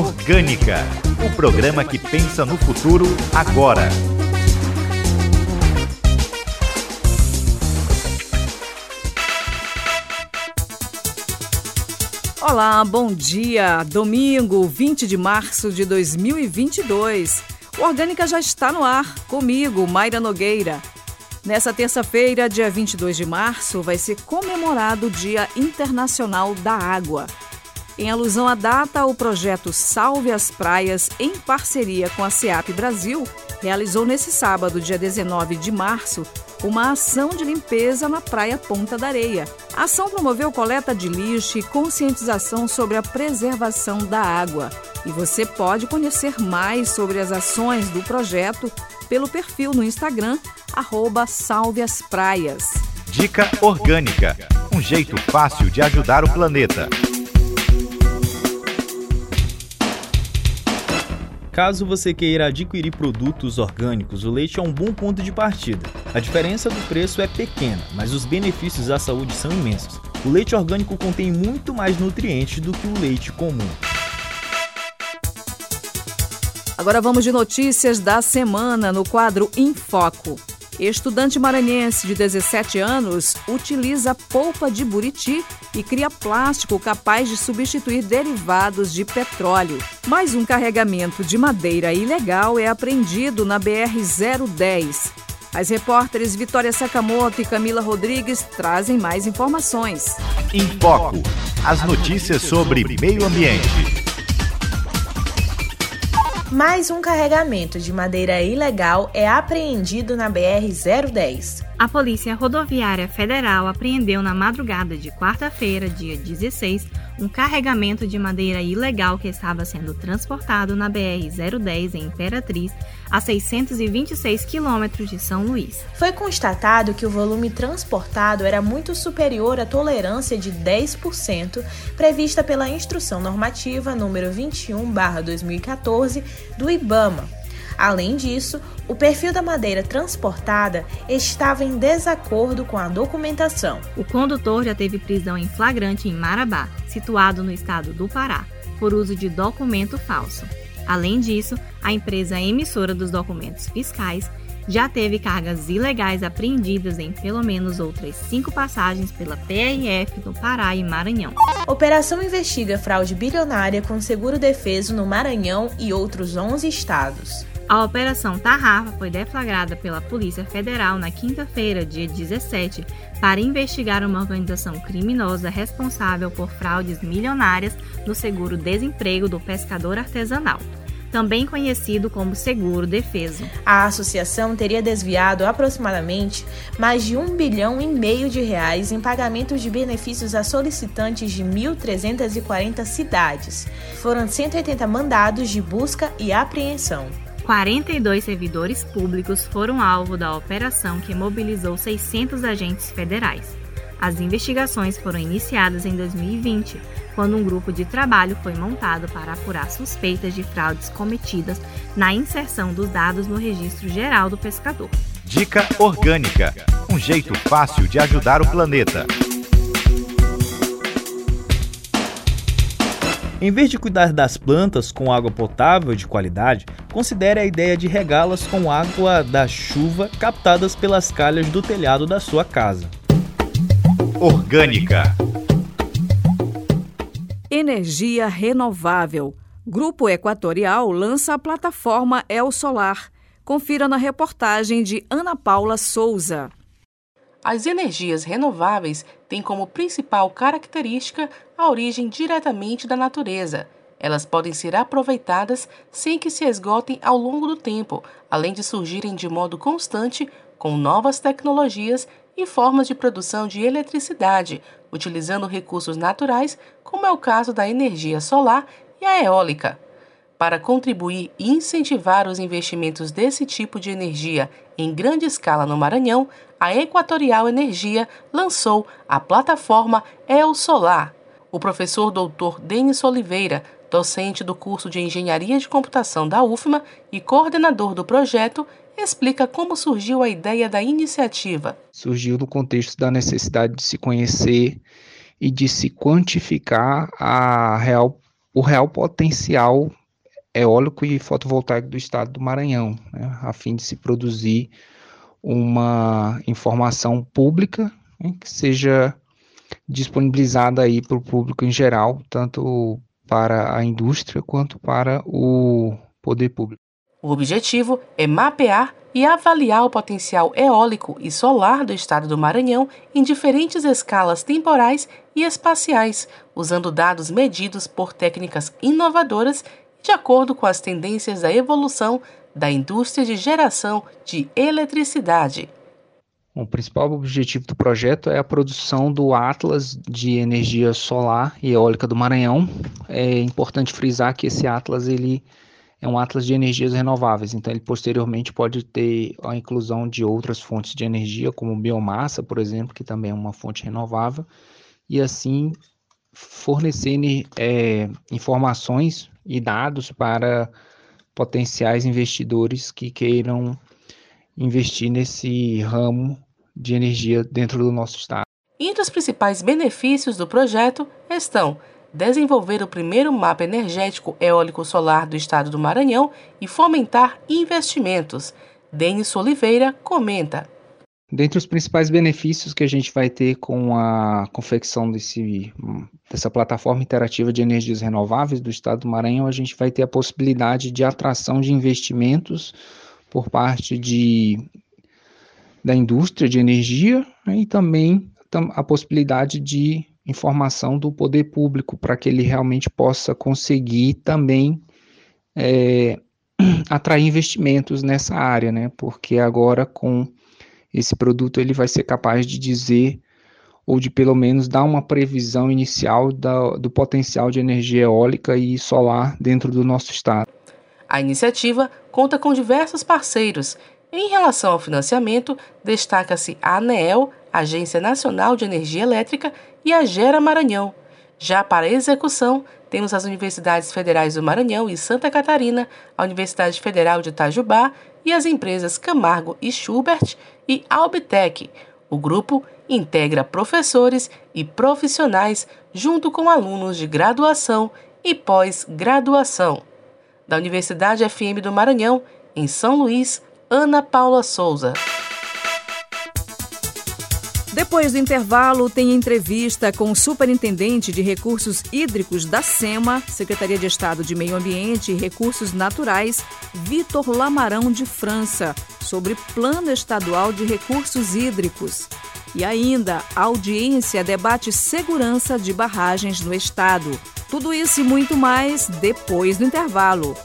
Orgânica, o programa que pensa no futuro agora. Olá, bom dia. Domingo, 20 de março de 2022. O Orgânica já está no ar, comigo, Mayra Nogueira. Nessa terça-feira, dia 22 de março, vai ser comemorado o Dia Internacional da Água. Em alusão à data, o projeto Salve as Praias, em parceria com a SEAP Brasil, realizou nesse sábado, dia 19 de março, uma ação de limpeza na Praia Ponta da Areia. A ação promoveu coleta de lixo e conscientização sobre a preservação da água. E você pode conhecer mais sobre as ações do projeto pelo perfil no Instagram, arroba. Dica Orgânica, um jeito fácil de ajudar o planeta. Caso você queira adquirir produtos orgânicos, o leite é um bom ponto de partida. A diferença do preço é pequena, mas os benefícios à saúde são imensos. O leite orgânico contém muito mais nutrientes do que o leite comum. Agora vamos de notícias da semana no quadro Em Foco. Estudante maranhense de 17 anos utiliza polpa de buriti e cria plástico capaz de substituir derivados de petróleo. Mais um carregamento de madeira ilegal é apreendido na BR-010. As repórteres Vitória Sakamoto e Camila Rodrigues trazem mais informações. Em Foco, as notícias sobre meio ambiente. Mais um carregamento de madeira ilegal é apreendido na BR-010. A Polícia Rodoviária Federal apreendeu na madrugada de quarta-feira, dia 16, um carregamento de madeira ilegal que estava sendo transportado na BR-010 em Imperatriz, a 626 quilômetros de São Luís. Foi constatado que o volume transportado era muito superior à tolerância de 10% prevista pela Instrução Normativa número 21/2014 do IBAMA. Além disso, o perfil da madeira transportada estava em desacordo com a documentação. O condutor já teve prisão em flagrante em Marabá, situado no estado do Pará, por uso de documento falso. Além disso, a empresa emissora dos documentos fiscais já teve cargas ilegais apreendidas em pelo menos outras cinco passagens pela PRF no Pará e Maranhão. Operação investiga fraude bilionária com seguro defeso no Maranhão e outros 11 estados. A Operação Tarrafa foi deflagrada pela Polícia Federal na quinta-feira, dia 17, para investigar uma organização criminosa responsável por fraudes milionárias no seguro-desemprego do pescador artesanal também conhecido como seguro defeso. A associação teria desviado aproximadamente mais de um bilhão e meio de reais em pagamentos de benefícios a solicitantes de 1.340 cidades. Foram 180 mandados de busca e apreensão. 42 servidores públicos foram alvo da operação que mobilizou 600 agentes federais. As investigações foram iniciadas em 2020, quando um grupo de trabalho foi montado para apurar suspeitas de fraudes cometidas na inserção dos dados no Registro Geral do Pescador. Dica Orgânica um jeito fácil de ajudar o planeta. Em vez de cuidar das plantas com água potável de qualidade, considere a ideia de regá-las com água da chuva captadas pelas calhas do telhado da sua casa. Orgânica. Energia renovável. Grupo Equatorial lança a plataforma El Solar. Confira na reportagem de Ana Paula Souza. As energias renováveis têm como principal característica a origem diretamente da natureza. Elas podem ser aproveitadas sem que se esgotem ao longo do tempo, além de surgirem de modo constante com novas tecnologias e formas de produção de eletricidade, utilizando recursos naturais, como é o caso da energia solar e a eólica. Para contribuir e incentivar os investimentos desse tipo de energia em grande escala no Maranhão, a Equatorial Energia lançou a plataforma El Solar. O professor doutor Denis Oliveira, docente do curso de Engenharia de Computação da UFMA e coordenador do projeto, explica como surgiu a ideia da iniciativa. Surgiu no contexto da necessidade de se conhecer e de se quantificar a real o real potencial eólico e fotovoltaico do estado do Maranhão, né, a fim de se produzir uma informação pública né, que seja disponibilizada aí para o público em geral, tanto para a indústria quanto para o poder público. O objetivo é mapear e avaliar o potencial eólico e solar do estado do Maranhão em diferentes escalas temporais e espaciais, usando dados medidos por técnicas inovadoras de acordo com as tendências da evolução da indústria de geração de eletricidade. O principal objetivo do projeto é a produção do Atlas de energia solar e eólica do Maranhão. É importante frisar que esse Atlas ele é um Atlas de energias renováveis, então ele posteriormente pode ter a inclusão de outras fontes de energia, como biomassa, por exemplo, que também é uma fonte renovável, e assim fornecer é, informações e dados para potenciais investidores que queiram investir nesse ramo de energia dentro do nosso estado. Entre os principais benefícios do projeto estão desenvolver o primeiro mapa energético eólico solar do estado do Maranhão e fomentar investimentos. Denis Oliveira comenta. Dentre os principais benefícios que a gente vai ter com a confecção desse, dessa plataforma interativa de energias renováveis do estado do Maranhão, a gente vai ter a possibilidade de atração de investimentos por parte de, da indústria de energia né, e também a possibilidade de informação do poder público para que ele realmente possa conseguir também é, atrair investimentos nessa área, né? Porque agora com esse produto ele vai ser capaz de dizer ou de pelo menos dar uma previsão inicial da, do potencial de energia eólica e solar dentro do nosso estado. A iniciativa conta com diversos parceiros. Em relação ao financiamento, destaca-se a ANEEL, Agência Nacional de Energia Elétrica, e a Gera Maranhão. Já para execução, temos as Universidades Federais do Maranhão e Santa Catarina, a Universidade Federal de Itajubá e as empresas Camargo e Schubert e Albitec. O grupo integra professores e profissionais junto com alunos de graduação e pós-graduação. Da Universidade FM do Maranhão, em São Luís, Ana Paula Souza. Depois do intervalo, tem entrevista com o Superintendente de Recursos Hídricos da SEMA, Secretaria de Estado de Meio Ambiente e Recursos Naturais, Vitor Lamarão de França, sobre Plano Estadual de Recursos Hídricos. E ainda, a audiência debate segurança de barragens no Estado. Tudo isso e muito mais depois do intervalo.